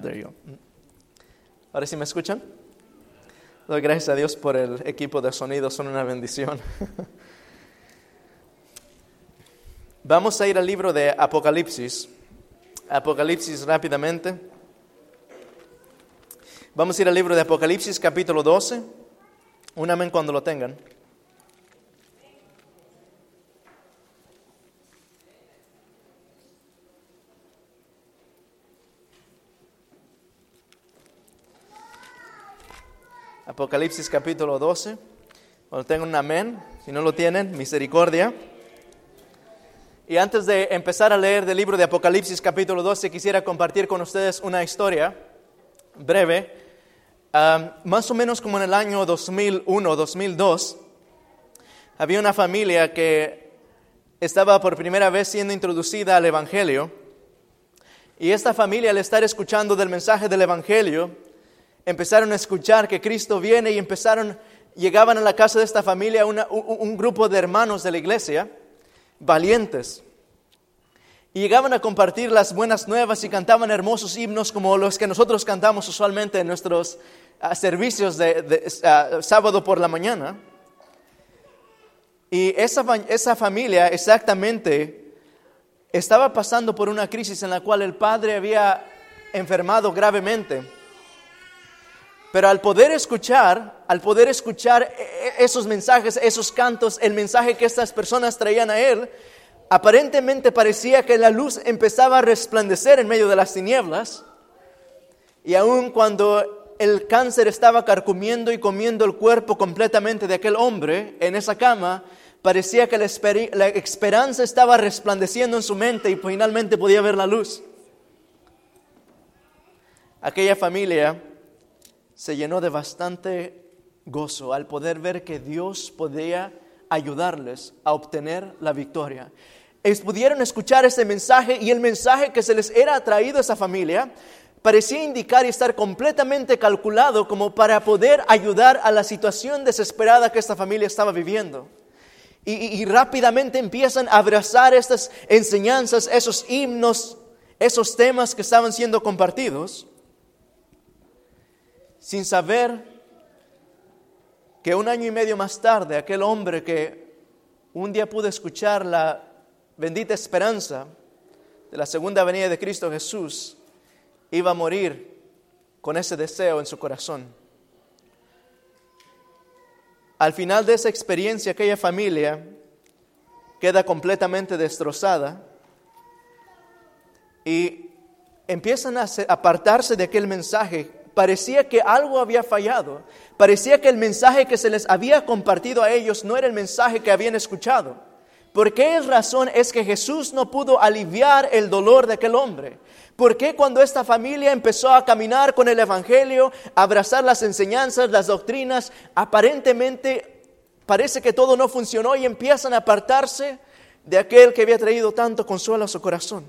There you go. Ahora sí me escuchan. Doy gracias a Dios por el equipo de sonido, son una bendición. Vamos a ir al libro de Apocalipsis. Apocalipsis rápidamente. Vamos a ir al libro de Apocalipsis capítulo 12. Un amén cuando lo tengan. Apocalipsis capítulo 12. Cuando tengan un amén, si no lo tienen, misericordia. Y antes de empezar a leer del libro de Apocalipsis capítulo 12, quisiera compartir con ustedes una historia breve. Más o menos como en el año 2001, 2002, había una familia que estaba por primera vez siendo introducida al Evangelio. Y esta familia, al estar escuchando del mensaje del Evangelio, empezaron a escuchar que Cristo viene y empezaron, llegaban a la casa de esta familia un, un grupo de hermanos de la iglesia valientes. Y llegaban a compartir las buenas nuevas y cantaban hermosos himnos como los que nosotros cantamos usualmente en nuestros uh, servicios de, uh, sábado por la mañana. Y esa, esa familia exactamente estaba pasando por una crisis en la cual el padre había enfermado gravemente. Pero al poder escuchar, al poder escuchar esos mensajes, esos cantos, el mensaje que estas personas traían a él, aparentemente parecía que la luz empezaba a resplandecer en medio de las tinieblas. Y aun cuando el cáncer estaba carcomiendo y comiendo el cuerpo completamente de aquel hombre en esa cama, parecía que la, la esperanza estaba resplandeciendo en su mente y finalmente podía ver la luz. Aquella familia se llenó de bastante gozo al poder ver que Dios podía ayudarles a obtener la victoria. Ellos pudieron escuchar ese mensaje y el mensaje que se les era traído a esa familia parecía indicar y estar completamente calculado como para poder ayudar a la situación desesperada que esta familia estaba viviendo. Y, y, y rápidamente empiezan a abrazar estas enseñanzas, esos himnos, esos temas que estaban siendo compartidos, sin saber que un año y medio más tarde aquel hombre que un día pudo escuchar la bendita esperanza de la segunda venida de Cristo Jesús, iba a morir con ese deseo en su corazón. Al final de esa experiencia, aquella familia queda completamente destrozada y empiezan a apartarse de aquel mensaje. Parecía que algo había fallado. Parecía que el mensaje que se les había compartido a ellos no era el mensaje que habían escuchado. ¿Por qué razón es que Jesús no pudo aliviar el dolor de aquel hombre? ¿Por qué cuando esta familia empezó a caminar con el Evangelio, a abrazar las enseñanzas, las doctrinas, aparentemente parece que todo no funcionó y empiezan a apartarse de aquel que había traído tanto consuelo a su corazón?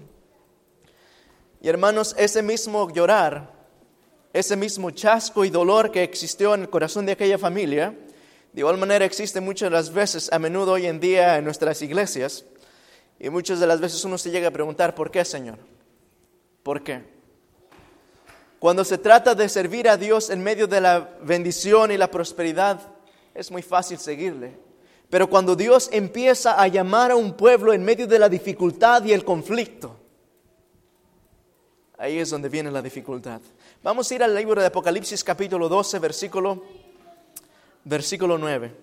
Y hermanos, ese mismo llorar, ese mismo chasco y dolor que existió en el corazón de aquella familia, de igual manera existe muchas las veces, a menudo hoy en día en nuestras iglesias, y muchas de las veces uno se llega a preguntar, ¿por qué, Señor? ¿Por qué? Cuando se trata de servir a Dios en medio de la bendición y la prosperidad, es muy fácil seguirle. Pero cuando Dios empieza a llamar a un pueblo en medio de la dificultad y el conflicto, ahí es donde viene la dificultad. Vamos a ir al libro de Apocalipsis capítulo 12, versículo versículo 9.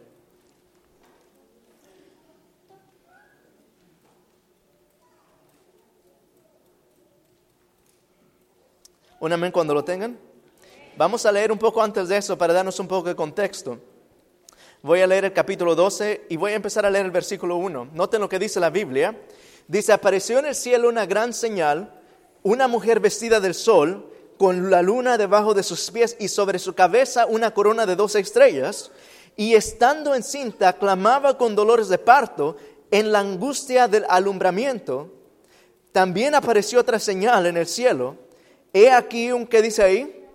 Un amén cuando lo tengan. Vamos a leer un poco antes de eso para darnos un poco de contexto. Voy a leer el capítulo 12 y voy a empezar a leer el versículo 1. Noten lo que dice la Biblia. Dice, apareció en el cielo una gran señal, una mujer vestida del sol, con la luna debajo de sus pies y sobre su cabeza una corona de dos estrellas, y estando encinta clamaba con dolores de parto en la angustia del alumbramiento. También apareció otra señal en el cielo. He aquí un que dice ahí,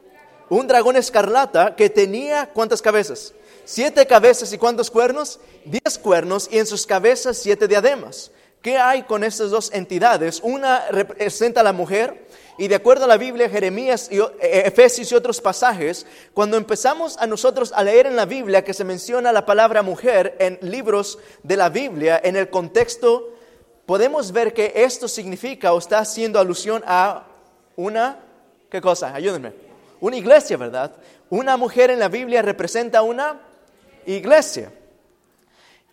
un dragón escarlata que tenía cuántas cabezas? Siete cabezas y cuántos cuernos? Diez cuernos y en sus cabezas siete diademas. ¿Qué hay con estas dos entidades? Una representa a la mujer Y de acuerdo a la Biblia, Jeremías, y, eh, Efesios y otros pasajes, cuando empezamos a nosotros a leer en la Biblia que se menciona la palabra mujer en libros de la Biblia, en el contexto, podemos ver que esto significa o está haciendo alusión a una, ¿qué cosa? Ayúdenme. Una iglesia, ¿verdad? Una mujer en la Biblia representa una iglesia.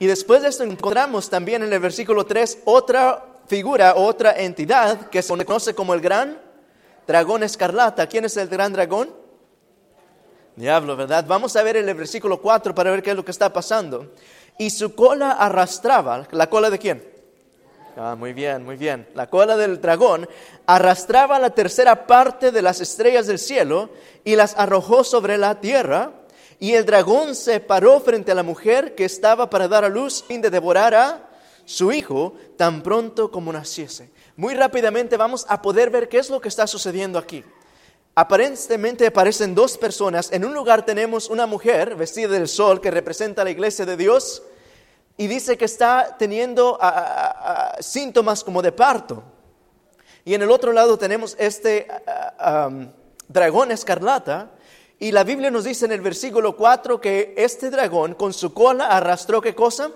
Y después de esto encontramos también en el versículo 3 otra figura, otra entidad que se conoce como el gran dragón escarlata. ¿Quién es el gran dragón? Diablo, ¿verdad? Vamos a ver el versículo 4 para ver qué es lo que está pasando. Y su cola arrastraba, ¿la cola de quién? Ah, muy bien, muy bien. La cola del dragón arrastraba la tercera parte de las estrellas del cielo y las arrojó sobre la tierra. Y el dragón se paró frente a la mujer que estaba para dar a luz fin de devorar a su hijo tan pronto como naciese. Muy rápidamente vamos a poder ver qué es lo que está sucediendo aquí. Aparentemente aparecen dos personas. En un lugar tenemos una mujer vestida del sol que representa la iglesia de Dios y dice que está teniendo síntomas como de parto. Y en el otro lado tenemos este dragón escarlata. Y la Biblia nos dice en el versículo 4 que este dragón con su cola arrastró qué cosa?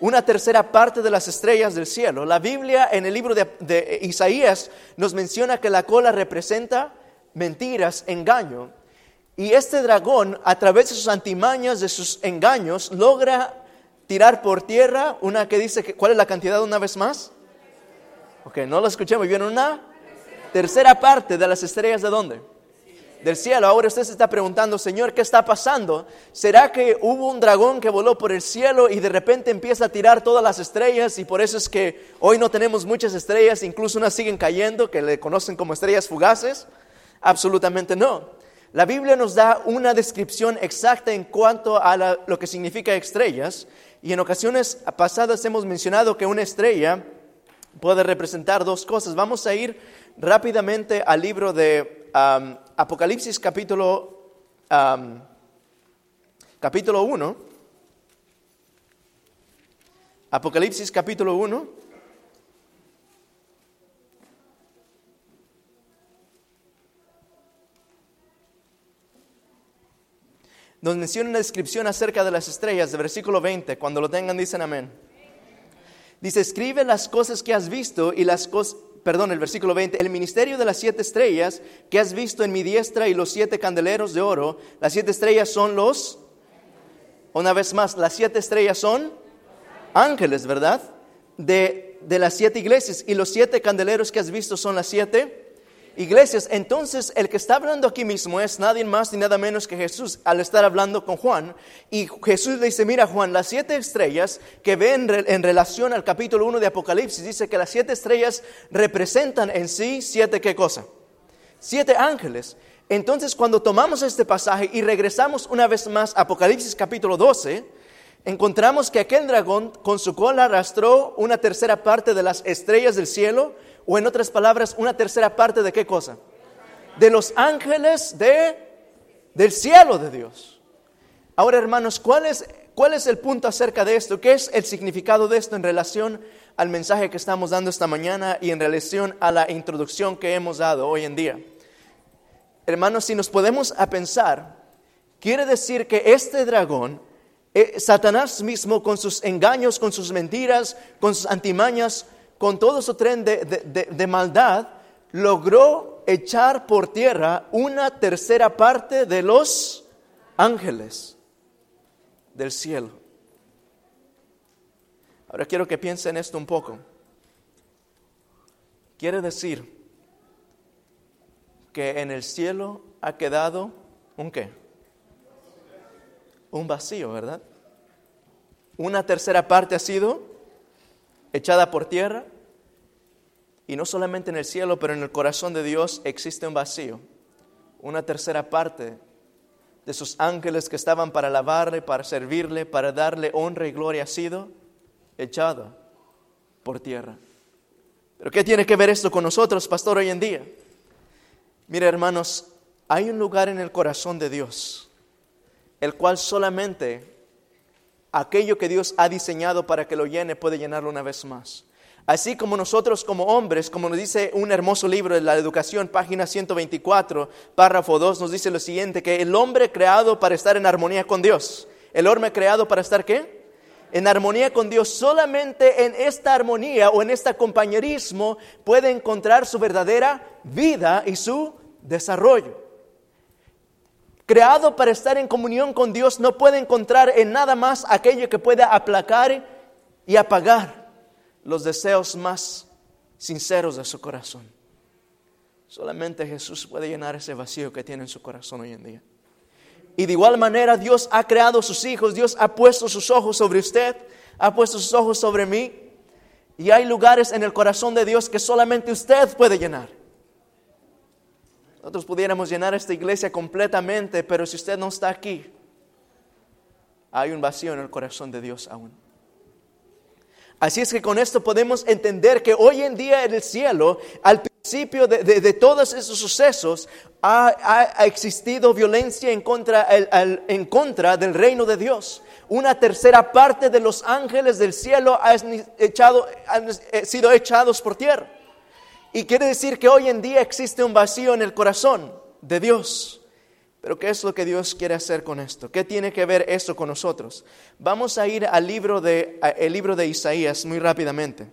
Una tercera parte de las estrellas del cielo. La Biblia en el libro de, Isaías nos menciona que la cola representa mentiras, engaño. Y este dragón, a través de sus antimañas, de sus engaños, logra tirar por tierra una que dice, que, ¿cuál es la cantidad una vez más? Ok, no lo escuché muy bien, una tercera parte de las estrellas de dónde? Del cielo. Ahora usted se está preguntando, Señor, ¿qué está pasando? ¿Será que hubo un dragón que voló por el cielo y de repente empieza a tirar todas las estrellas y por eso es que hoy no tenemos muchas estrellas, incluso unas siguen cayendo, que le conocen como estrellas fugaces? Absolutamente no. La Biblia nos da una descripción exacta en cuanto a lo que significa estrellas y en ocasiones pasadas hemos mencionado que una estrella puede representar dos cosas. Vamos a ir rápidamente al libro de Apocalipsis capítulo, capítulo 1. Apocalipsis capítulo 1. Nos menciona una descripción acerca de las estrellas, de versículo 20. Cuando lo tengan, dicen amén. Dice, escribe las cosas que has visto y las cosas perdón, el versículo 20, el ministerio de las siete estrellas que has visto en mi diestra y los siete candeleros de oro, las siete estrellas son los, una vez más, las siete estrellas son ángeles, ¿verdad? De, de las siete iglesias y los siete candeleros que has visto son las siete iglesias. Entonces, el que está hablando aquí mismo es nadie más ni nada menos que Jesús al estar hablando con Juan. Y Jesús le dice, mira Juan, las siete estrellas que ven en relación al capítulo 1 de Apocalipsis, dice que las siete estrellas representan en sí siete qué cosa? Siete ángeles. Entonces, cuando tomamos este pasaje y regresamos una vez más a Apocalipsis capítulo 12, encontramos que aquel dragón con su cola arrastró una tercera parte de las estrellas del cielo o en otras palabras, una tercera parte de qué cosa? De los ángeles de, del cielo de Dios. Ahora, hermanos, ¿cuál es, ¿cuál es el punto acerca de esto? ¿Qué es el significado de esto en relación al mensaje que estamos dando esta mañana y en relación a la introducción que hemos dado hoy en día? Hermanos, si nos podemos a pensar, quiere decir que este dragón, eh, Satanás mismo con sus engaños, con sus mentiras, con sus antimañas, con todo su tren de, maldad, logró echar por tierra una tercera parte de los ángeles del cielo. Ahora quiero que piensen esto un poco. Quiere decir que en el cielo ha quedado un qué? Un vacío, ¿verdad? Una tercera parte ha sido echada por tierra. Y no solamente en el cielo, pero en el corazón de Dios existe un vacío. Una tercera parte de sus ángeles que estaban para alabarle, para servirle, para darle honra y gloria ha sido echada por tierra. Pero ¿qué tiene que ver esto con nosotros, pastor, hoy en día? Mire, hermanos, hay un lugar en el corazón de Dios, el cual solamente aquello que Dios ha diseñado para que lo llene puede llenarlo una vez más. Así como nosotros como hombres, como nos dice un hermoso libro de la educación, página 124, párrafo 2, nos dice lo siguiente, que el hombre creado para estar en armonía con Dios. ¿El hombre creado para estar qué? En armonía con Dios. Solamente en esta armonía o en este compañerismo puede encontrar su verdadera vida y su desarrollo. Creado para estar en comunión con Dios, no puede encontrar en nada más aquello que pueda aplacar y apagar los deseos más sinceros de su corazón. Solamente Jesús puede llenar ese vacío que tiene en su corazón hoy en día. Y de igual manera Dios ha creado sus hijos, Dios ha puesto sus ojos sobre usted, ha puesto sus ojos sobre mí. Y hay lugares en el corazón de Dios que solamente usted puede llenar. Nosotros pudiéramos llenar esta iglesia completamente, pero si usted no está aquí, hay un vacío en el corazón de Dios aún. Así es que con esto podemos entender que hoy en día en el cielo, al principio de, todos esos sucesos, ha, existido violencia en contra, en contra del reino de Dios. Una tercera parte de los ángeles del cielo echado, han sido echados por tierra. Y quiere decir que hoy en día existe un vacío en el corazón de Dios. Pero ¿qué es lo que Dios quiere hacer con esto? ¿Qué tiene que ver esto con nosotros? Vamos a ir al libro de, el libro de Isaías muy rápidamente.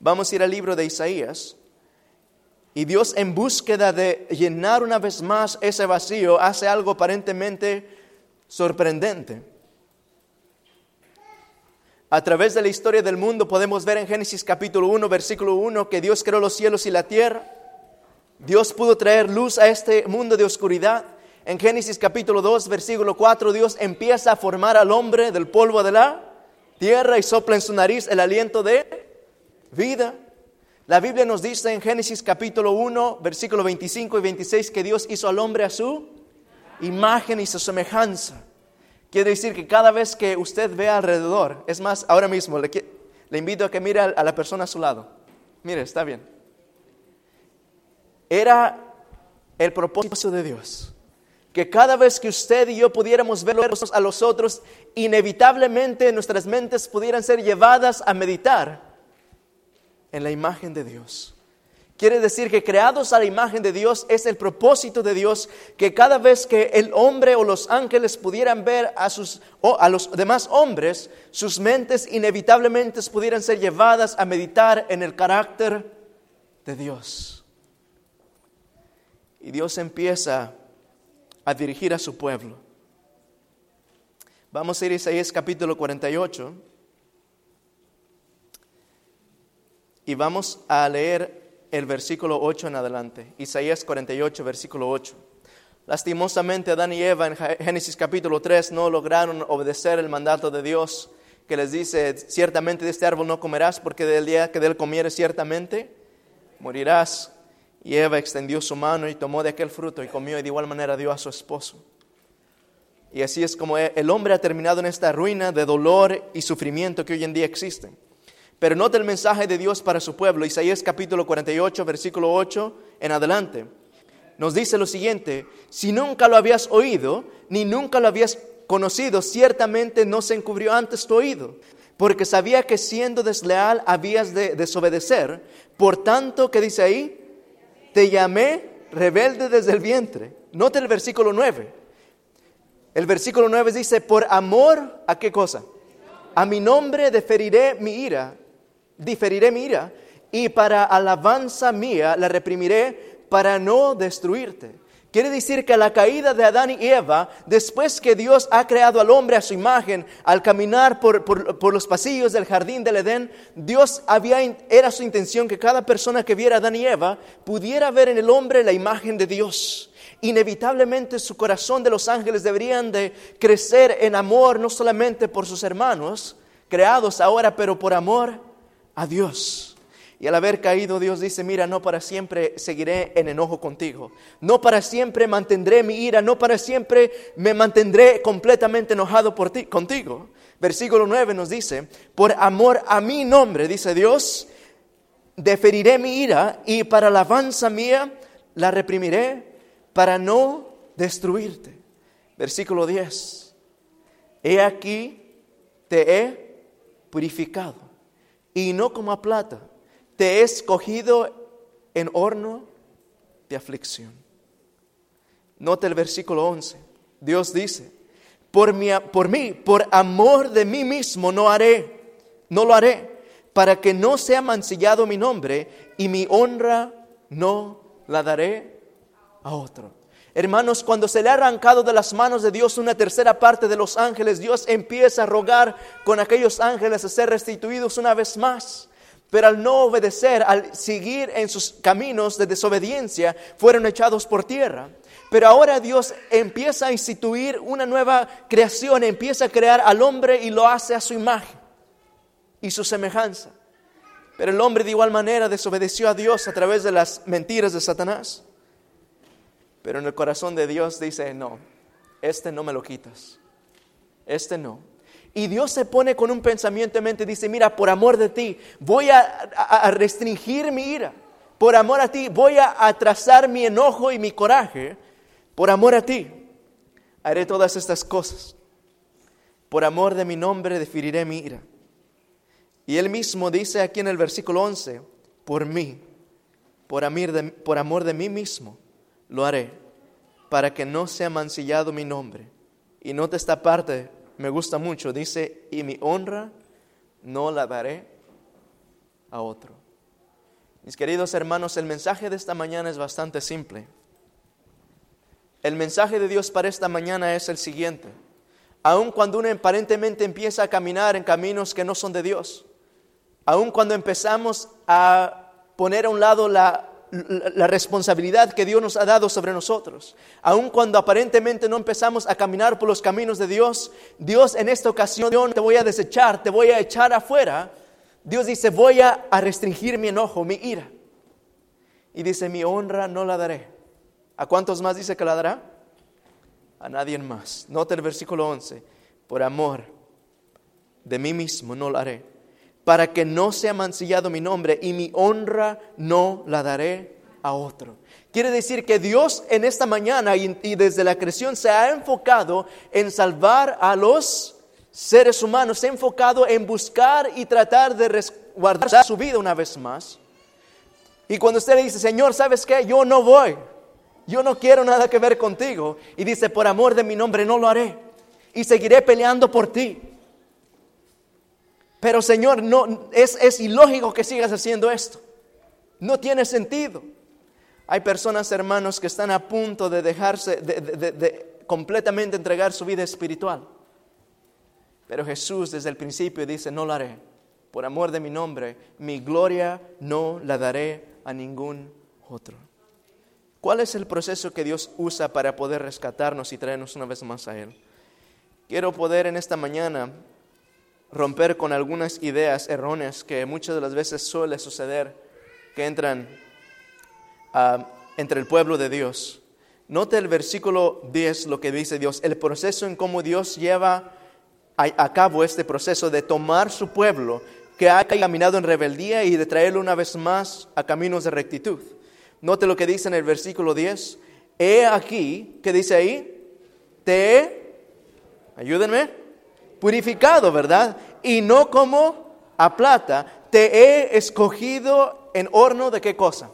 Vamos a ir al libro de Isaías. Y Dios en búsqueda de llenar una vez más ese vacío hace algo aparentemente sorprendente. A través de la historia del mundo podemos ver en Génesis capítulo 1, versículo 1, que Dios creó los cielos y la tierra Dios pudo traer luz a este mundo de oscuridad. En Génesis capítulo 2, versículo 4, Dios empieza a formar al hombre del polvo de la tierra y sopla en su nariz el aliento de vida. La Biblia nos dice en Génesis capítulo 1, versículo 25 y 26 que Dios hizo al hombre a su imagen y su semejanza. Quiere decir que cada vez que usted ve alrededor, es más, ahora mismo le, le invito a que mire a la persona a su lado. Mire, está bien era el propósito de Dios. Que cada vez que usted y yo pudiéramos ver a los otros, inevitablemente nuestras mentes pudieran ser llevadas a meditar en la imagen de Dios. Quiere decir que creados a la imagen de Dios es el propósito de Dios que cada vez que el hombre o los ángeles pudieran ver a, sus, a los demás hombres, sus mentes inevitablemente pudieran ser llevadas a meditar en el carácter de Dios. Y Dios empieza a dirigir a su pueblo. Vamos a ir a Isaías capítulo 48 y vamos a leer el versículo 8 en adelante. Isaías 48, versículo 8. Lastimosamente Adán y Eva en Génesis capítulo 3 no lograron obedecer el mandato de Dios que les dice, ciertamente de este árbol no comerás porque del día que de él comieres ciertamente morirás. Y Eva extendió su mano y tomó de aquel fruto y comió y de igual manera dio a su esposo. Y así es como el hombre ha terminado en esta ruina de dolor y sufrimiento que hoy en día existen. Pero nota el mensaje de Dios para su pueblo, Isaías capítulo 48, versículo 8 en adelante. Nos dice lo siguiente, si nunca lo habías oído, ni nunca lo habías conocido, ciertamente no se encubrió antes tu oído, porque sabía que siendo desleal habías de desobedecer. Por tanto, ¿qué dice ahí? te llamé rebelde desde el vientre. Note el versículo 9. El versículo 9 dice, por amor a qué cosa? A mi nombre deferiré mi ira, diferiré mi ira, y para alabanza mía la reprimiré para no destruirte. Quiere decir que la caída de Adán y Eva, después que Dios ha creado al hombre a su imagen, al caminar por, los pasillos del jardín del Edén, Dios había, era su intención que cada persona que viera a Adán y Eva pudiera ver en el hombre la imagen de Dios. Inevitablemente su corazón de los ángeles deberían de crecer en amor, no solamente por sus hermanos, creados ahora, pero por amor Dios. Y al haber caído, Dios dice, mira, no para siempre seguiré en enojo contigo. No para siempre mantendré mi ira, no para siempre me mantendré completamente enojado por ti, contigo. Versículo 9 nos dice, por amor a mi nombre, dice Dios, deferiré mi ira y para alabanza mía la reprimiré para no destruirte. Versículo 10, he aquí te he purificado y no como a plata. Te he escogido en horno de aflicción. Nota el versículo 11. Dios dice, por, mi, por mí, por amor de mí mismo no haré, no lo haré, para que no sea mancillado mi nombre y mi honra no la daré a otro. Hermanos, cuando se le ha arrancado de las manos de Dios una tercera parte de los ángeles, Dios empieza a rogar con aquellos ángeles a ser restituidos una vez más. Pero al no obedecer, al seguir en sus caminos de desobediencia, fueron echados por tierra. Pero ahora Dios empieza a instituir una nueva creación, empieza a crear al hombre y lo hace a su imagen y su semejanza. Pero el hombre de igual manera desobedeció a Dios a través de las mentiras de Satanás. Pero en el corazón de Dios dice, no, este no me lo quitas, este no. Y Dios se pone con un pensamiento en mente dice, mira, por amor de ti, voy a, restringir mi ira. Por amor a ti, voy a atrasar mi enojo y mi coraje. Por amor a ti, haré todas estas cosas. Por amor de mi nombre, definiré mi ira. Y él mismo dice aquí en el versículo 11, por mí, por amor de mí mismo, lo haré para que no sea mancillado mi nombre. Y nota esta parte, me gusta mucho, dice, y mi honra no la daré a otro. Mis queridos hermanos, el mensaje de esta mañana es bastante simple. El mensaje de Dios para esta mañana es el siguiente. Aun cuando uno aparentemente empieza a caminar en caminos que no son de Dios, aun cuando empezamos a poner a un lado la la responsabilidad que Dios nos ha dado sobre nosotros. Aun cuando aparentemente no empezamos a caminar por los caminos de Dios, Dios en esta ocasión te voy a desechar, te voy a echar afuera. Dios dice, voy a, restringir mi enojo, mi ira. Y dice, mi honra no la daré. ¿A cuántos más dice que la dará? A nadie más. Nota el versículo 11. Por amor de mí mismo no la haré para que no sea mancillado mi nombre y mi honra no la daré a otro. Quiere decir que Dios en esta mañana y, desde la creación se ha enfocado en salvar a los seres humanos, se ha enfocado en buscar y tratar de resguardar su vida una vez más. Y cuando usted le dice, Señor, ¿sabes qué? Yo no voy, yo no quiero nada que ver contigo. Y dice, por amor de mi nombre no lo haré. Y seguiré peleando por ti. Pero Señor, no, es, ilógico que sigas haciendo esto. No tiene sentido. Hay personas, hermanos, que están a punto de dejarse, de, completamente entregar su vida espiritual. Pero Jesús desde el principio dice, no lo haré. Por amor de mi nombre, mi gloria no la daré a ningún otro. ¿Cuál es el proceso que Dios usa para poder rescatarnos y traernos una vez más a Él? Quiero poder en esta mañana romper con algunas ideas erróneas que muchas de las veces suele suceder, que entran ah, entre el pueblo de Dios. Note el versículo 10 lo que dice Dios, el proceso en cómo Dios lleva a, cabo este proceso de tomar su pueblo que ha caminado en rebeldía y de traerlo una vez más a caminos de rectitud. Note lo que dice en el versículo 10. He aquí, ¿qué dice ahí? Te, ayúdenme, purificado, ¿verdad? Y no como a plata, te he escogido en horno de qué cosa.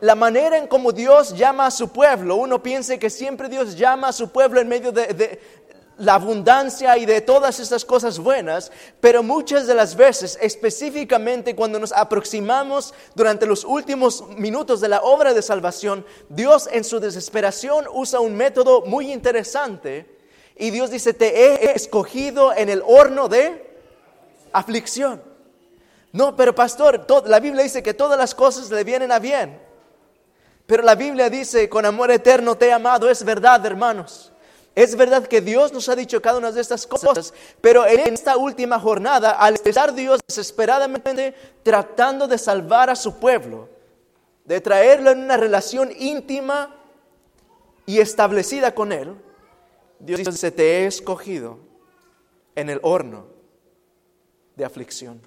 La manera en cómo Dios llama a su pueblo, uno piensa que siempre Dios llama a su pueblo en medio de, la abundancia y de todas estas cosas buenas, pero muchas de las veces, específicamente cuando nos aproximamos durante los últimos minutos de la obra de salvación, Dios en su desesperación usa un método muy interesante y Dios dice, te he escogido en el horno de aflicción. No, pero pastor, la Biblia dice que todas las cosas le vienen a bien. Pero la Biblia dice, con amor eterno te he amado. Es verdad, hermanos. Es verdad que Dios nos ha dicho cada una de estas cosas, pero en esta última jornada, al estar Dios desesperadamente tratando de salvar a su pueblo, de traerlo en una relación íntima y establecida con Él, Dios dice, te he escogido en el horno de aflicción.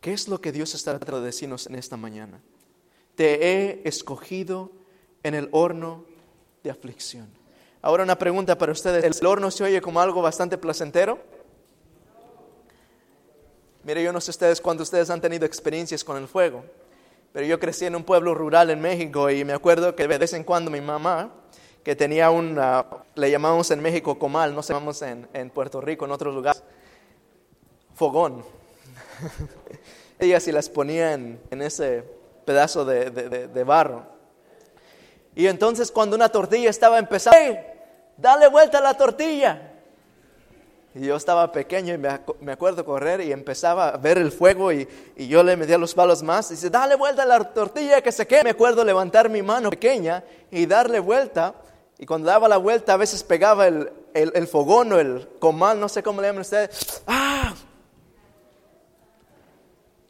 ¿Qué es lo que Dios está tratando de decirnos en esta mañana? Te he escogido en el horno de aflicción. Ahora una pregunta para ustedes. ¿El horno se oye como algo bastante placentero? Mire, yo no sé ustedes cuando ustedes han tenido experiencias con el fuego, pero yo crecí en un pueblo rural en México y me acuerdo que de vez en cuando mi mamá, que tenía un, le llamamos en México comal, no se llamamos en, en Puerto Rico, en otros lugares, fogón. Ella sí las ponía en, ese pedazo de, de, barro. Y entonces cuando una tortilla estaba empezando, dale vuelta a la tortilla. Y yo estaba pequeño y me, acuerdo correr y empezaba a ver el fuego y, yo le metía los palos más. Y dice, dale vuelta a la tortilla que se queme. Me acuerdo levantar mi mano pequeña y darle vuelta. Y cuando daba la vuelta a veces pegaba el, el, fogón o el comal, no sé cómo le llaman ustedes. ¡Ah!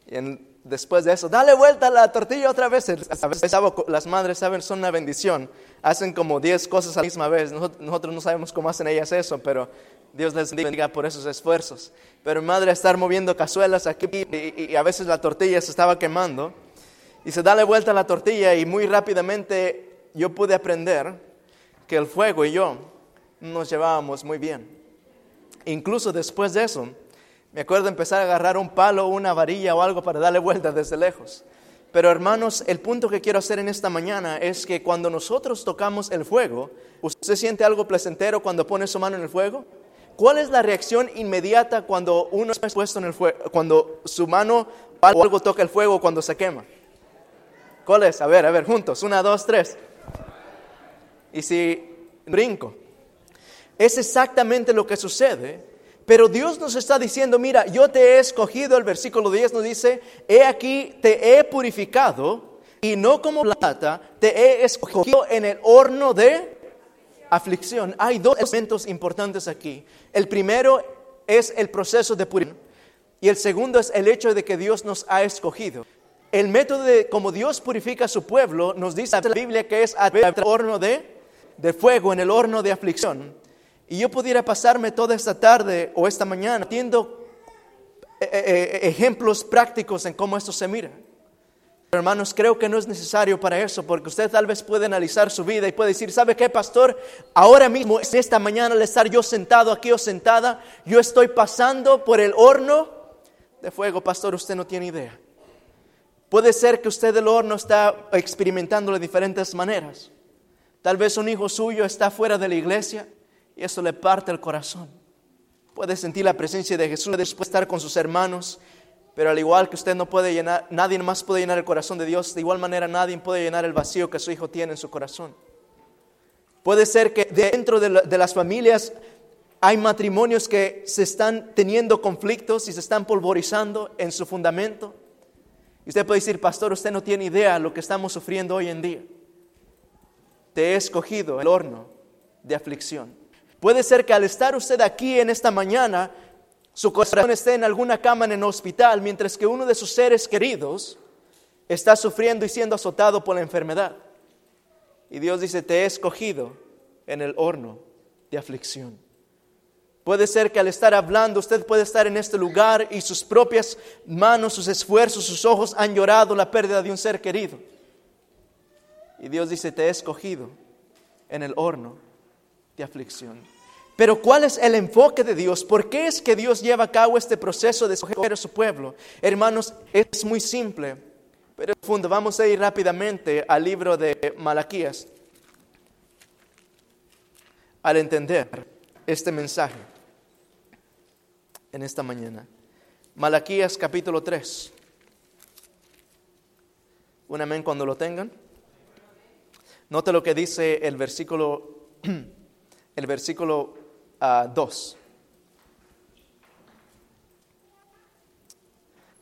Y después de eso, dale vuelta a la tortilla otra vez. A veces las madres saben, son una bendición. Hacen como 10 cosas a la misma vez. Nosotros no sabemos cómo hacen ellas eso, pero Dios les bendiga por esos esfuerzos. Pero madre estar moviendo cazuelas aquí y, a veces la tortilla se estaba quemando. Y se dale vuelta a la tortilla y muy rápidamente yo pude aprender que el fuego y yo nos llevábamos muy bien. Incluso después de eso, me acuerdo empezar a agarrar un palo, una varilla o algo para darle vuelta desde lejos. Pero hermanos, el punto que quiero hacer en esta mañana es que cuando nosotros tocamos el fuego, ¿usted siente algo placentero cuando pone su mano en el fuego? ¿Cuál es la reacción inmediata cuando uno está puesto en el fuego, cuando su mano o algo toca el fuego cuando se quema? ¿Cuál es? A ver, a ver, juntos. Una, dos, tres. Y si brinco. Es exactamente lo que sucede. Pero Dios nos está diciendo, mira, yo te he escogido, el versículo 10 nos dice, he aquí, te he purificado y no como plata, te he escogido en el horno de aflicción. Hay dos elementos importantes aquí. El primero es el proceso de purificación y el segundo es el hecho de que Dios nos ha escogido. El método de cómo Dios purifica a su pueblo nos dice la Biblia que es a través del horno de, de fuego, en el horno de aflicción. Y yo pudiera pasarme toda esta tarde o esta mañana viendo eh, eh, eh, ejemplos prácticos en cómo esto se mira. Hermanos, creo que no es necesario para eso, porque usted tal vez puede analizar su vida y puede decir, ¿sabe qué, pastor? Ahora mismo, esta mañana, al estar yo sentado aquí o sentada, yo estoy pasando por el horno de fuego, pastor, usted no tiene idea. Puede ser que usted el horno está experimentando de diferentes maneras. Tal vez un hijo suyo está fuera de la iglesia y eso le parte el corazón. Puede sentir la presencia de Jesús después de estar con sus hermanos pero al igual que usted no puede llenar, nadie más puede llenar el corazón de Dios, de igual manera nadie puede llenar el vacío que su hijo tiene en su corazón. Puede ser que dentro de, de las familias hay matrimonios que se están teniendo conflictos y se están polvorizando en su fundamento. Y usted puede decir, pastor, usted no tiene idea de lo que estamos sufriendo hoy en día. Te he escogido el horno de aflicción. Puede ser que al estar usted aquí en esta mañana, su corazón esté en alguna cama en el hospital, mientras que uno de sus seres queridos está sufriendo y siendo azotado por la enfermedad. Y Dios dice, te he escogido en el horno de aflicción. Puede ser que al estar hablando usted puede estar en este lugar y sus propias manos, sus esfuerzos, sus ojos han llorado la pérdida de un ser querido. Y Dios dice, te he escogido en el horno de aflicción. Pero ¿cuál es el enfoque de Dios? ¿Por qué es que Dios lleva a cabo este proceso de escoger a su pueblo? Hermanos, es muy simple, pero. Vamos a ir rápidamente al libro de Malaquías al entender este mensaje en esta mañana. Malaquías capítulo 3. Un amén cuando lo tengan. Note lo que dice el versículo, el versículo 2.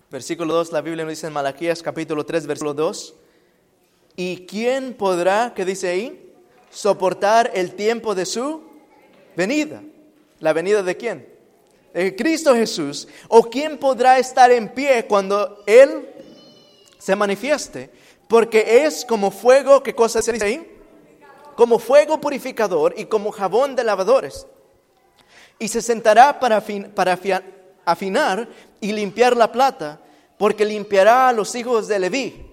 Versículo 2, la Biblia nos dice en Malaquías capítulo 3, versículo 2. ¿Y quién podrá, que dice ahí, soportar el tiempo de su venida? ¿La venida de quién? De Cristo Jesús. ¿O quién podrá estar en pie cuando Él se manifieste? Porque es como fuego, ¿qué cosa se dice ahí? Como fuego purificador y como jabón de lavadores y se sentará para, para afinar y limpiar la plata, porque limpiará a los hijos de Leví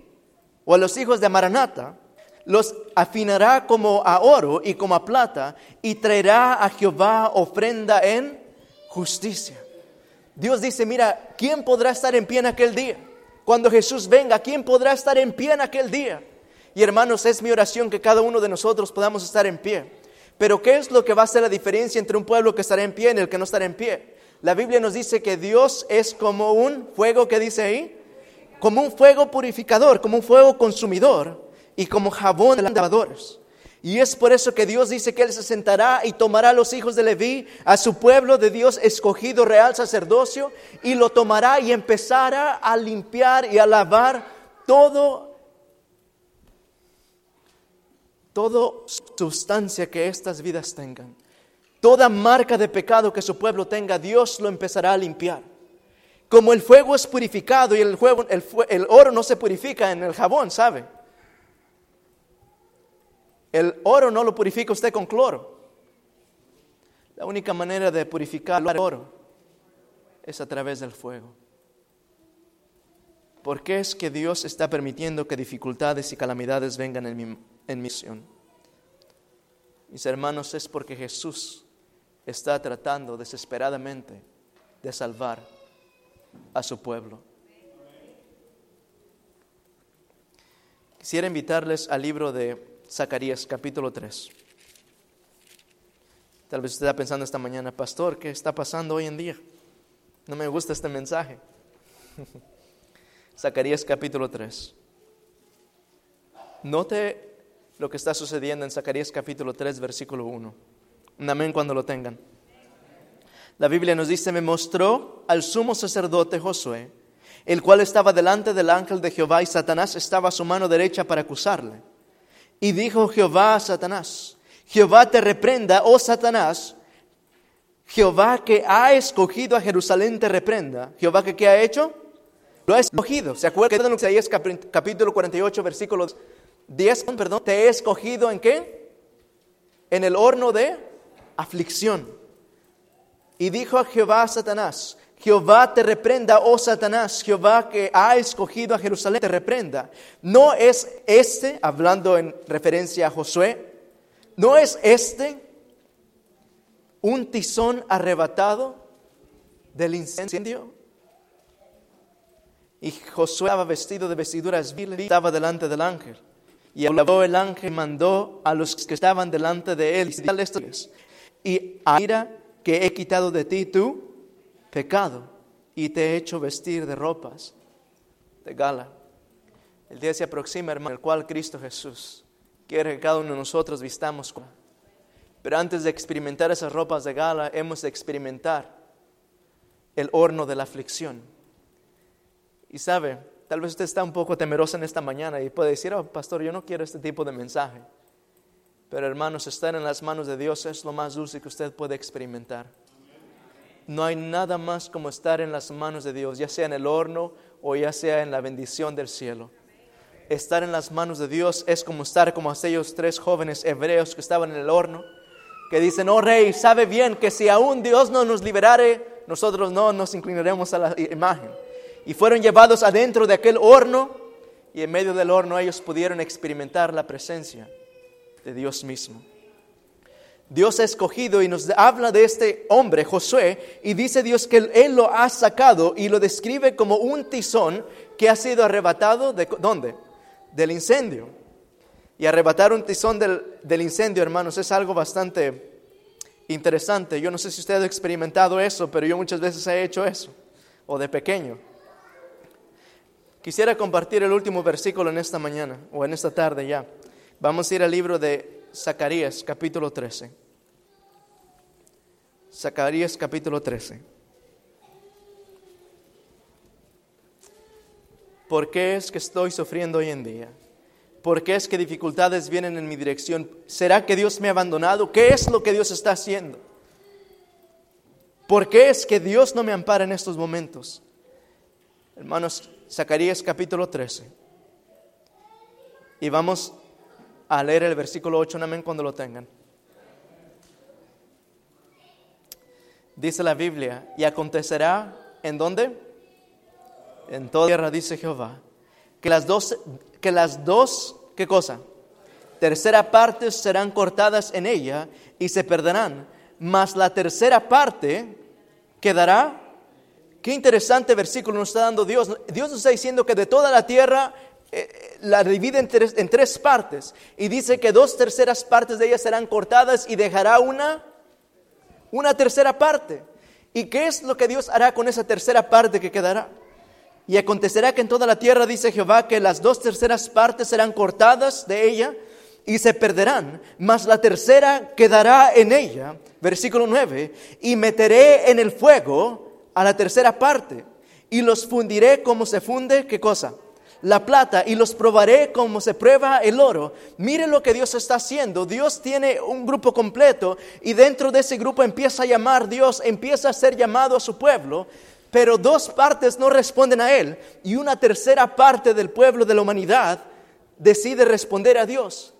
o a los hijos de Maranata, los afinará como a oro y como a plata, y traerá a Jehová ofrenda en justicia. Dios dice, mira, ¿quién podrá estar en pie en aquel día? Cuando Jesús venga, ¿quién podrá estar en pie en aquel día? Y hermanos, es mi oración que cada uno de nosotros podamos estar en pie. Pero ¿qué es lo que va a hacer la diferencia entre un pueblo que estará en pie y el que no estará en pie? La Biblia nos dice que Dios es como un fuego que dice ahí, como un fuego purificador, como un fuego consumidor y como jabón de lavadores. Y es por eso que Dios dice que Él se sentará y tomará a los hijos de Leví, a su pueblo de Dios escogido, real sacerdocio, y lo tomará y empezará a limpiar y a lavar todo, toda sustancia que estas vidas tengan. Toda marca de pecado que su pueblo tenga, Dios lo empezará a limpiar. Como el fuego es purificado y el, el, el oro no se purifica en el jabón, ¿sabe? El oro no lo purifica usted con cloro. La única manera de purificar el oro es a través del fuego. ¿Por qué es que Dios está permitiendo que dificultades y calamidades vengan en mi, en misión? Mis hermanos, es porque Jesús está tratando desesperadamente de salvar a su pueblo. Quisiera invitarles al libro de Zacarías capítulo 3. Tal vez usted está pensando esta mañana, pastor, ¿qué está pasando hoy en día? No me gusta este mensaje. Zacarías capítulo 3. Note lo que está sucediendo en Zacarías capítulo 3, versículo 1. Un amén cuando lo tengan. La Biblia nos dice, me mostró al sumo sacerdote Josué, el cual estaba delante del ángel de Jehová y Satanás estaba a su mano derecha para acusarle. Y dijo Jehová a Satanás, Jehová te reprenda, oh Satanás, Jehová que ha escogido a Jerusalén te reprenda. Jehová que qué ha hecho? Lo ha escogido. ¿Se acuerdan de capítulo 48, versículo 10? Perdón, te he escogido en qué? En el horno de aflicción. Y dijo a Jehová a Satanás, Jehová te reprenda, oh Satanás, Jehová que ha escogido a Jerusalén te reprenda. No es este, hablando en referencia a Josué, no es este un tizón arrebatado del incendio. Y Josué estaba vestido de vestiduras viles, estaba delante del ángel. Y habló el ángel y mandó a los que estaban delante de él, y a ira que he quitado de ti tú, pecado y te he hecho vestir de ropas de gala. El día se aproxima, hermano, el cual Cristo Jesús quiere que cada uno de nosotros vistamos con. Pero antes de experimentar esas ropas de gala, hemos de experimentar el horno de la aflicción. Y sabe, tal vez usted está un poco temeroso en esta mañana y puede decir, oh, pastor, yo no quiero este tipo de mensaje. Pero hermanos, estar en las manos de Dios es lo más dulce que usted puede experimentar no hay nada más como estar en las manos de Dios, ya sea en el horno o ya sea en la bendición del cielo. Estar en las manos de Dios es como estar como aquellos tres jóvenes hebreos que estaban en el horno, que dicen, oh rey, sabe bien que si aún Dios no nos liberare, nosotros no nos inclinaremos a la imagen. Y fueron llevados adentro de aquel horno y en medio del horno ellos pudieron experimentar la presencia de Dios mismo. Dios ha escogido y nos habla de este hombre, Josué, y dice Dios que él lo ha sacado y lo describe como un tizón que ha sido arrebatado de dónde? Del incendio. Y arrebatar un tizón del, del incendio, hermanos, es algo bastante interesante. Yo no sé si usted ha experimentado eso, pero yo muchas veces he hecho eso, o de pequeño. Quisiera compartir el último versículo en esta mañana, o en esta tarde ya. Vamos a ir al libro de Zacarías capítulo 13. Zacarías capítulo 13. ¿Por qué es que estoy sufriendo hoy en día? ¿Por qué es que dificultades vienen en mi dirección? ¿Será que Dios me ha abandonado? ¿Qué es lo que Dios está haciendo? ¿Por qué es que Dios no me ampara en estos momentos? Hermanos, Zacarías capítulo 13. Y vamos a leer el versículo 8, amén, cuando lo tengan. Dice la Biblia, y acontecerá, ¿en dónde? En toda tierra, dice Jehová, que las dos, que las dos, ¿qué cosa? Tercera parte serán cortadas en ella y se perderán, mas la tercera parte quedará Qué interesante versículo nos está dando Dios. Dios nos está diciendo que de toda la tierra eh, la divide en tres, en tres partes y dice que dos terceras partes de ellas serán cortadas y dejará una, una tercera parte. ¿Y qué es lo que Dios hará con esa tercera parte que quedará? Y acontecerá que en toda la tierra, dice Jehová, que las dos terceras partes serán cortadas de ella y se perderán, mas la tercera quedará en ella. Versículo 9, y meteré en el fuego a la tercera parte y los fundiré como se funde, ¿qué cosa? La plata y los probaré como se prueba el oro. Mire lo que Dios está haciendo. Dios tiene un grupo completo y dentro de ese grupo empieza a llamar Dios, empieza a ser llamado a su pueblo pero dos partes no responden a Él y una tercera parte del pueblo de la humanidad decide responder a Dios.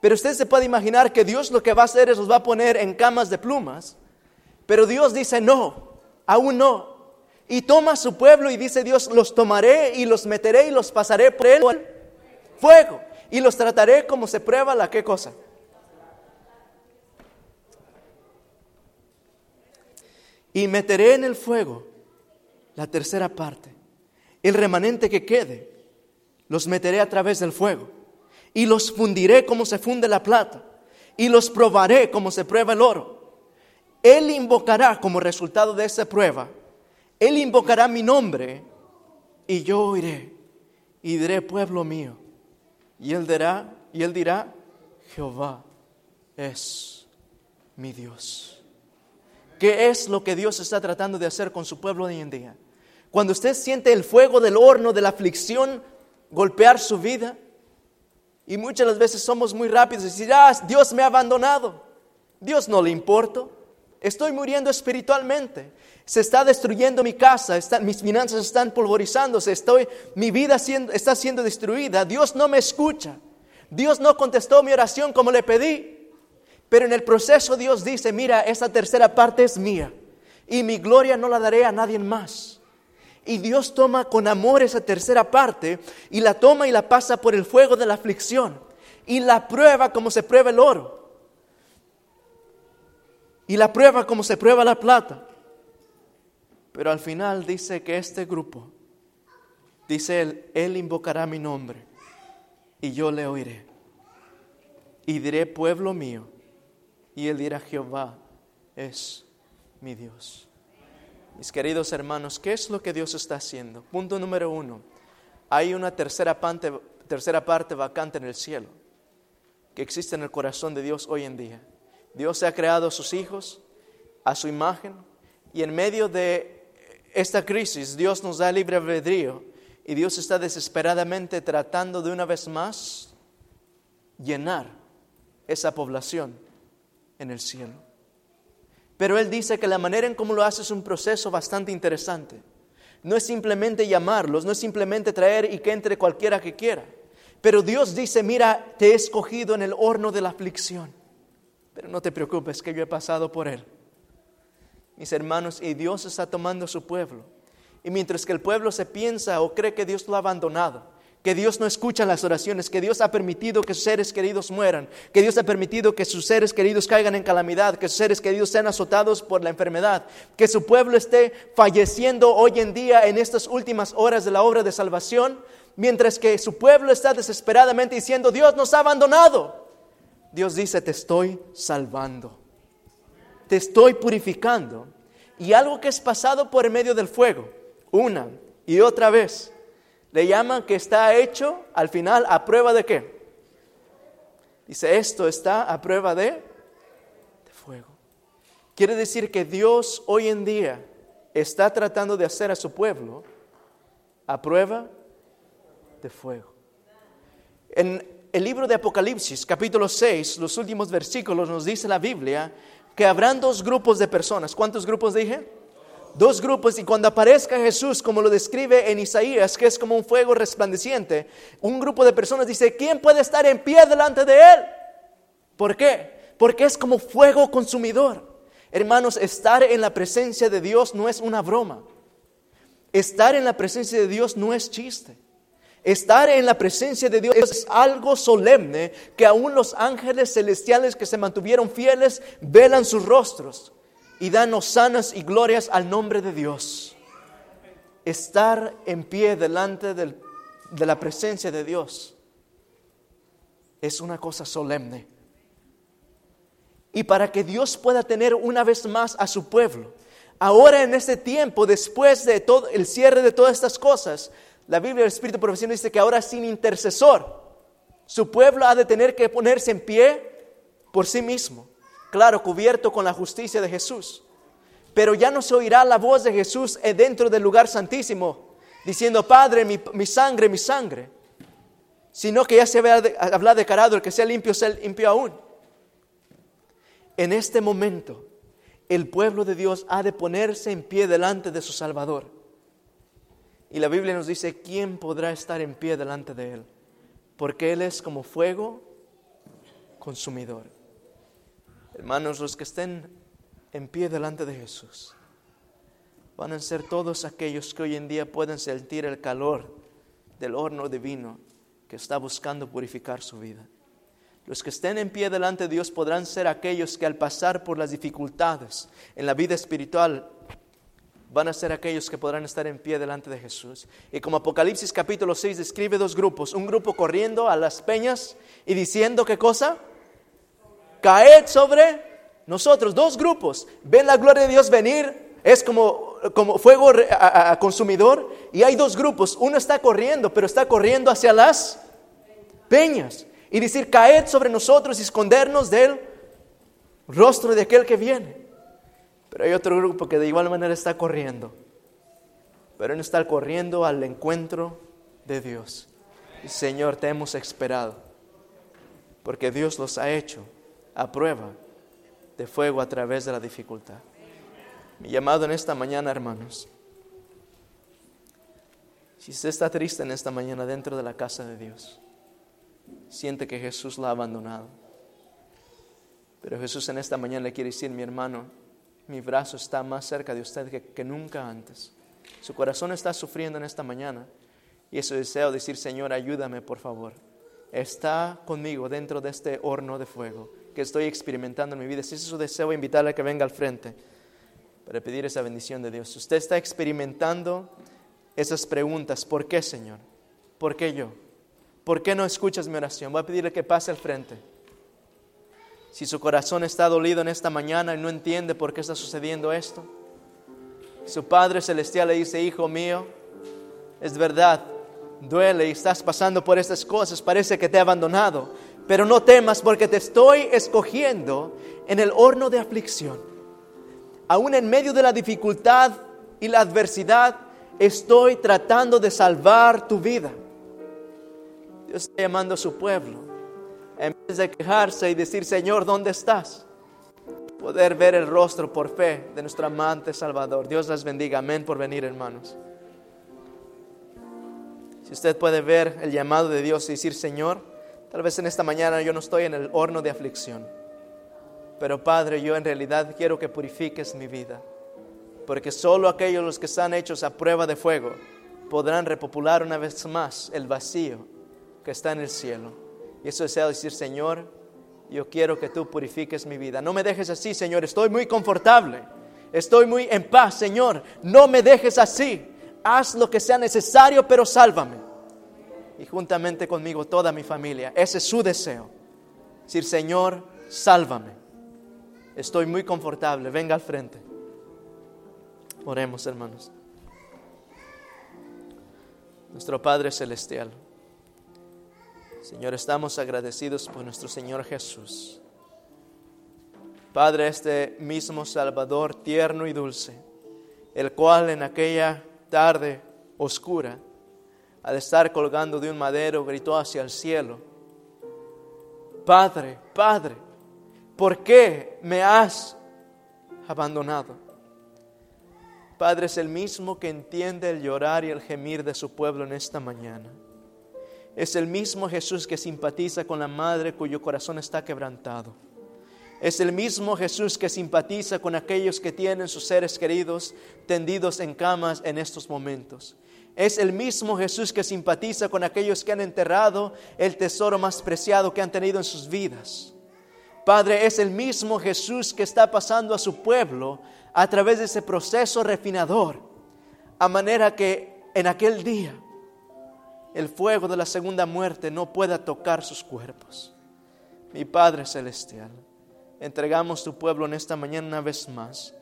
Pero usted se puede imaginar que Dios lo que va a hacer es los va a poner en camas de plumas, pero Dios dice no, aún no. Y toma su pueblo y dice Dios, los tomaré y los meteré y los pasaré por el fuego y los trataré como se prueba la qué cosa. Y meteré en el fuego la tercera parte, el remanente que quede, los meteré a través del fuego y los fundiré como se funde la plata y los probaré como se prueba el oro. Él invocará como resultado de esa prueba, Él invocará mi nombre y yo oiré y diré pueblo mío. Y Él dirá, y Él dirá, Jehová es mi Dios. ¿Qué es lo que Dios está tratando de hacer con su pueblo hoy en día? Cuando usted siente el fuego del horno de la aflicción golpear su vida, y muchas las veces somos muy rápidos y decir, ah, Dios me ha abandonado, Dios no le importa, estoy muriendo espiritualmente, se está destruyendo mi casa, mis finanzas están polvorizándose, estoy, mi vida está siendo destruida, Dios no me escucha, Dios no contestó mi oración como le pedí, pero en el proceso Dios dice, mira, esta tercera parte es mía y mi gloria no la daré a nadie más. Y Dios toma con amor esa tercera parte y la toma y la pasa por el fuego de la aflicción y la prueba como se prueba el oro. Y la prueba como se prueba la plata. Pero al final dice que este grupo, dice él, él invocará mi nombre y yo le oiré. Y diré, pueblo mío, y él dirá, Jehová es mi Dios. Mis queridos hermanos, ¿qué es lo que Dios está haciendo? Punto número uno, hay una tercera parte, tercera parte vacante en el cielo que existe en el corazón de Dios hoy en día. Dios ha creado a sus hijos a su imagen y en medio de esta crisis Dios nos da libre albedrío y Dios está desesperadamente tratando de una vez más llenar esa población en el cielo. Pero Él dice que la manera en cómo lo hace es un proceso bastante interesante. No es simplemente llamarlos, no es simplemente traer y que entre cualquiera que quiera. Pero Dios dice, mira, te he escogido en el horno de la aflicción. Pero no te preocupes, que yo he pasado por él. Mis hermanos, y Dios está tomando su pueblo. Y mientras que el pueblo se piensa o cree que Dios lo ha abandonado, que Dios no escucha las oraciones, que Dios ha permitido que sus seres queridos mueran, que Dios ha permitido que sus seres queridos caigan en calamidad, que sus seres queridos sean azotados por la enfermedad, que su pueblo esté falleciendo hoy en día en estas últimas horas de la obra de salvación, mientras que su pueblo está desesperadamente diciendo, Dios nos ha abandonado. Dios dice, te estoy salvando, te estoy purificando. Y algo que es pasado por medio del fuego, una y otra vez, le llaman que está hecho al final a prueba de qué. Dice, esto está a prueba de, de fuego. Quiere decir que Dios hoy en día está tratando de hacer a su pueblo a prueba de fuego. En el libro de Apocalipsis, capítulo 6, los últimos versículos nos dice la Biblia que habrán dos grupos de personas. ¿Cuántos grupos dije? dos grupos y cuando aparezca Jesús, como lo describe en Isaías, que es como un fuego resplandeciente, un grupo de personas dice, ¿quién puede estar en pie delante de Él? ¿Por qué? Porque es como fuego consumidor. Hermanos, estar en la presencia de Dios no es una broma. Estar en la presencia de Dios no es chiste. Estar en la presencia de Dios es algo solemne que aún los ángeles celestiales que se mantuvieron fieles velan sus rostros y danos sanas y glorias al nombre de Dios. estar en pie delante de la presencia de Dios es una cosa solemne. Y para que Dios pueda tener una vez más a su pueblo, ahora en este tiempo, después de todo el cierre de todas estas cosas, la Biblia del Espíritu Profesional dice que ahora sin intercesor, su pueblo ha de tener que ponerse en pie por sí mismo, claro, cubierto con la justicia de Jesús. Pero ya no se oirá la voz de Jesús dentro del lugar santísimo, diciendo, Padre, mi, sangre, mi sangre, sino que ya se va a hablar de carado, el que sea limpio, sea limpio aún. En este momento, el pueblo de Dios ha de ponerse en pie delante de su Salvador. Y la Biblia nos dice, ¿quién podrá estar en pie delante de Él? Porque Él es como fuego consumidor. Hermanos, los que estén en pie delante de Jesús van a ser todos aquellos que hoy en día pueden sentir el calor del horno divino que está buscando purificar su vida. Los que estén en pie delante de Dios podrán ser aquellos que al pasar por las dificultades en la vida espiritual van a ser aquellos que podrán estar en pie delante de Jesús. Y como Apocalipsis capítulo 6 describe dos grupos, un grupo corriendo a las peñas y diciendo qué cosa? Caed sobre nosotros, dos grupos. Ven la gloria de Dios venir, es como, como fuego a consumidor y hay dos grupos, uno está corriendo, pero está corriendo hacia las peñas y decir, caed sobre nosotros y escondernos del rostro de aquel que viene. Pero hay otro grupo que de igual manera está corriendo, pero no está corriendo al encuentro de Dios. Y Señor, te hemos esperado, porque Dios los ha hecho a prueba de fuego a través de la dificultad. Mi llamado en esta mañana, hermanos, si usted está triste en esta mañana dentro de la casa de Dios, siente que Jesús la ha abandonado. Pero Jesús en esta mañana le quiere decir, mi hermano, mi brazo está más cerca de usted que, nunca antes. Su corazón está sufriendo en esta mañana y eso deseo decir, Señor, ayúdame por favor. Está conmigo dentro de este horno de fuego que estoy experimentando en mi vida. Si es su deseo, invitarle a que venga al frente para pedir esa bendición de Dios. Usted está experimentando esas preguntas. ¿Por qué, Señor? ¿Por qué yo? ¿Por qué no escuchas mi oración? Voy a pedirle que pase al frente. Si su corazón está dolido en esta mañana y no entiende por qué está sucediendo esto, su Padre Celestial le dice, hijo mío, es verdad, duele y estás pasando por estas cosas, parece que te he abandonado, pero no temas porque te estoy escogiendo en el horno de aflicción. Aún en medio de la dificultad y la adversidad, estoy tratando de salvar tu vida. Dios está llamando a su pueblo. En vez de quejarse y decir, Señor, ¿dónde estás? Poder ver el rostro por fe de nuestro amante Salvador. Dios les bendiga. Amén por venir, hermanos. Si usted puede ver el llamado de Dios y decir, Señor, tal vez en esta mañana yo no estoy en el horno de aflicción, pero Padre, yo en realidad quiero que purifiques mi vida, porque solo aquellos los que están hechos a prueba de fuego podrán repopular una vez más el vacío que está en el cielo. Y eso desea decir, Señor, yo quiero que tú purifiques mi vida. No me dejes así, Señor, estoy muy confortable. Estoy muy en paz, Señor. No me dejes así. Haz lo que sea necesario, pero sálvame. Y juntamente conmigo toda mi familia. Ese es su deseo. Decir, Señor, sálvame. Estoy muy confortable. Venga al frente. Oremos, hermanos. Nuestro Padre Celestial. Señor, estamos agradecidos por nuestro Señor Jesús. Padre, este mismo Salvador tierno y dulce, el cual en aquella tarde oscura, al estar colgando de un madero, gritó hacia el cielo, Padre, Padre, ¿por qué me has abandonado? Padre es el mismo que entiende el llorar y el gemir de su pueblo en esta mañana. Es el mismo Jesús que simpatiza con la madre cuyo corazón está quebrantado. Es el mismo Jesús que simpatiza con aquellos que tienen sus seres queridos tendidos en camas en estos momentos. Es el mismo Jesús que simpatiza con aquellos que han enterrado el tesoro más preciado que han tenido en sus vidas. Padre, es el mismo Jesús que está pasando a su pueblo a través de ese proceso refinador a manera que en aquel día el fuego de la segunda muerte no pueda tocar sus cuerpos. Mi Padre Celestial, entregamos tu pueblo en esta mañana una vez más.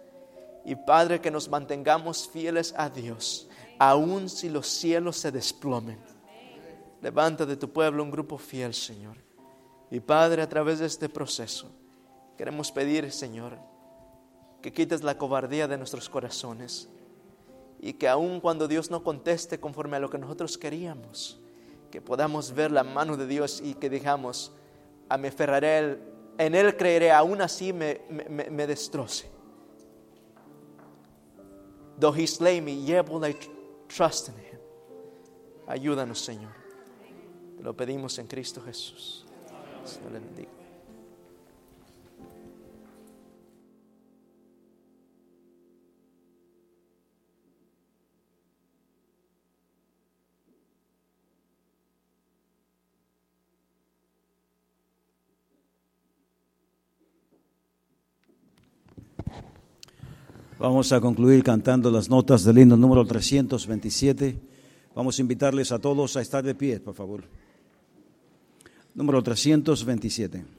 Y Padre, que nos mantengamos fieles a Dios, aun si los cielos se desplomen. Levanta de tu pueblo un grupo fiel, Señor. Y Padre, a través de este proceso, queremos pedir, Señor, que quites la cobardía de nuestros corazones y que aun cuando Dios no conteste conforme a lo que nosotros queríamos, que podamos ver la mano de Dios y que digamos, a me aferraré, en Él creeré, aún así me, me, me destroce. Though He slay me, yet will I trust in Him. Ayúdanos, Señor. Te lo pedimos en Cristo Jesús. Señor le bendiga. Vamos a concluir cantando las notas del himno número 327. Vamos a invitarles a todos a estar de pie, por favor. Número 327.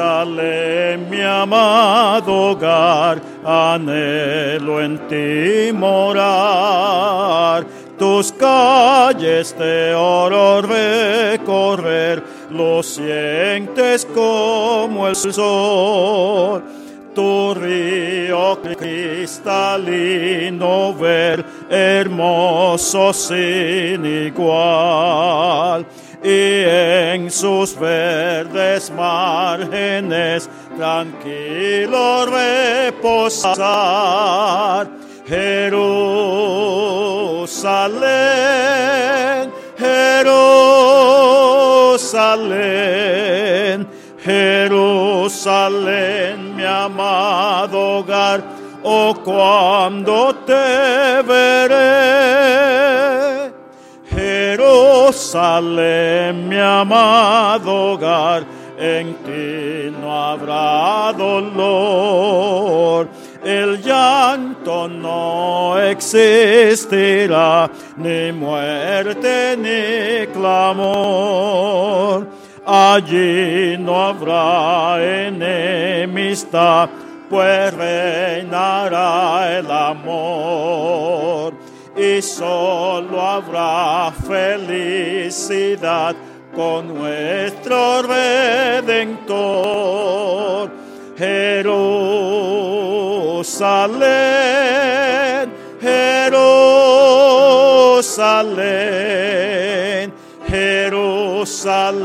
Jerusalén, mi amado hogar, anhelo en ti morar. Tus calles de oro recorrer, lo sientes como el sol. Tu río cristalino ver, hermoso sin igual y en sus verdes márgenes tranquilo reposar. Jerusalén, Jerusalén, Jerusalén, mi amado hogar, oh cuando te veré. Jerusalén, mi amado hogar, en ti no habrá dolor. El llanto no existirá, ni muerte ni clamor. Allí no habrá enemistad, pues reinará el amor y solo habrá felicidad con nuestro Redentor. Jerusalén, Jerusalén, Jerusalén,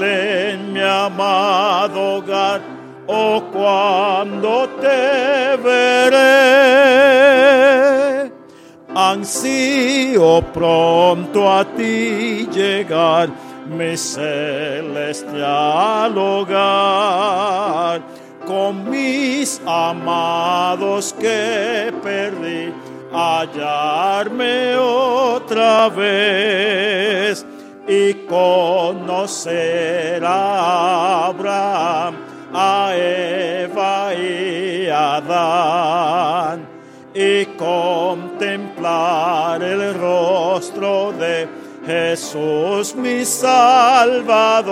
mi amado hogar, oh cuando te veré ansío pronto a ti llegar, mi celestial hogar, con mis amados que perdí, hallarme otra vez y conocer a Abraham, a Eva y a Adán y contemplar el rostro de Jesús mi Salvador.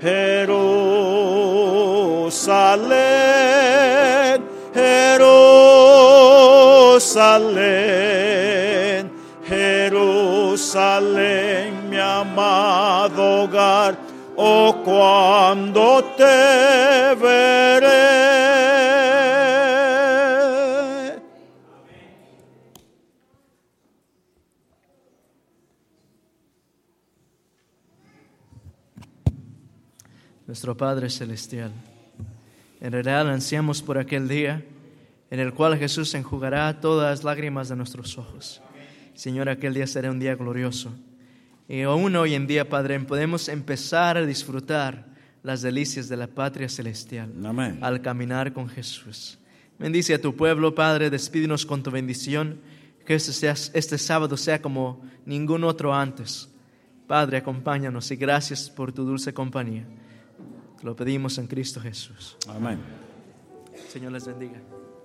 Jerusalén, Jerusalén, Jerusalén, mi amado hogar, oh cuando te veré. nuestro Padre Celestial. En realidad ansiamos por aquel día en el cual Jesús enjugará todas las lágrimas de nuestros ojos. Señor, aquel día será un día glorioso. Y aún hoy en día, Padre, podemos empezar a disfrutar las delicias de la patria celestial Amén. al caminar con Jesús. Bendice a tu pueblo, Padre, despídenos con tu bendición, que este, este sábado sea como ningún otro antes. Padre, acompáñanos y gracias por tu dulce compañía. Lo pedimos en Cristo Jesús. Amén. Señor les bendiga.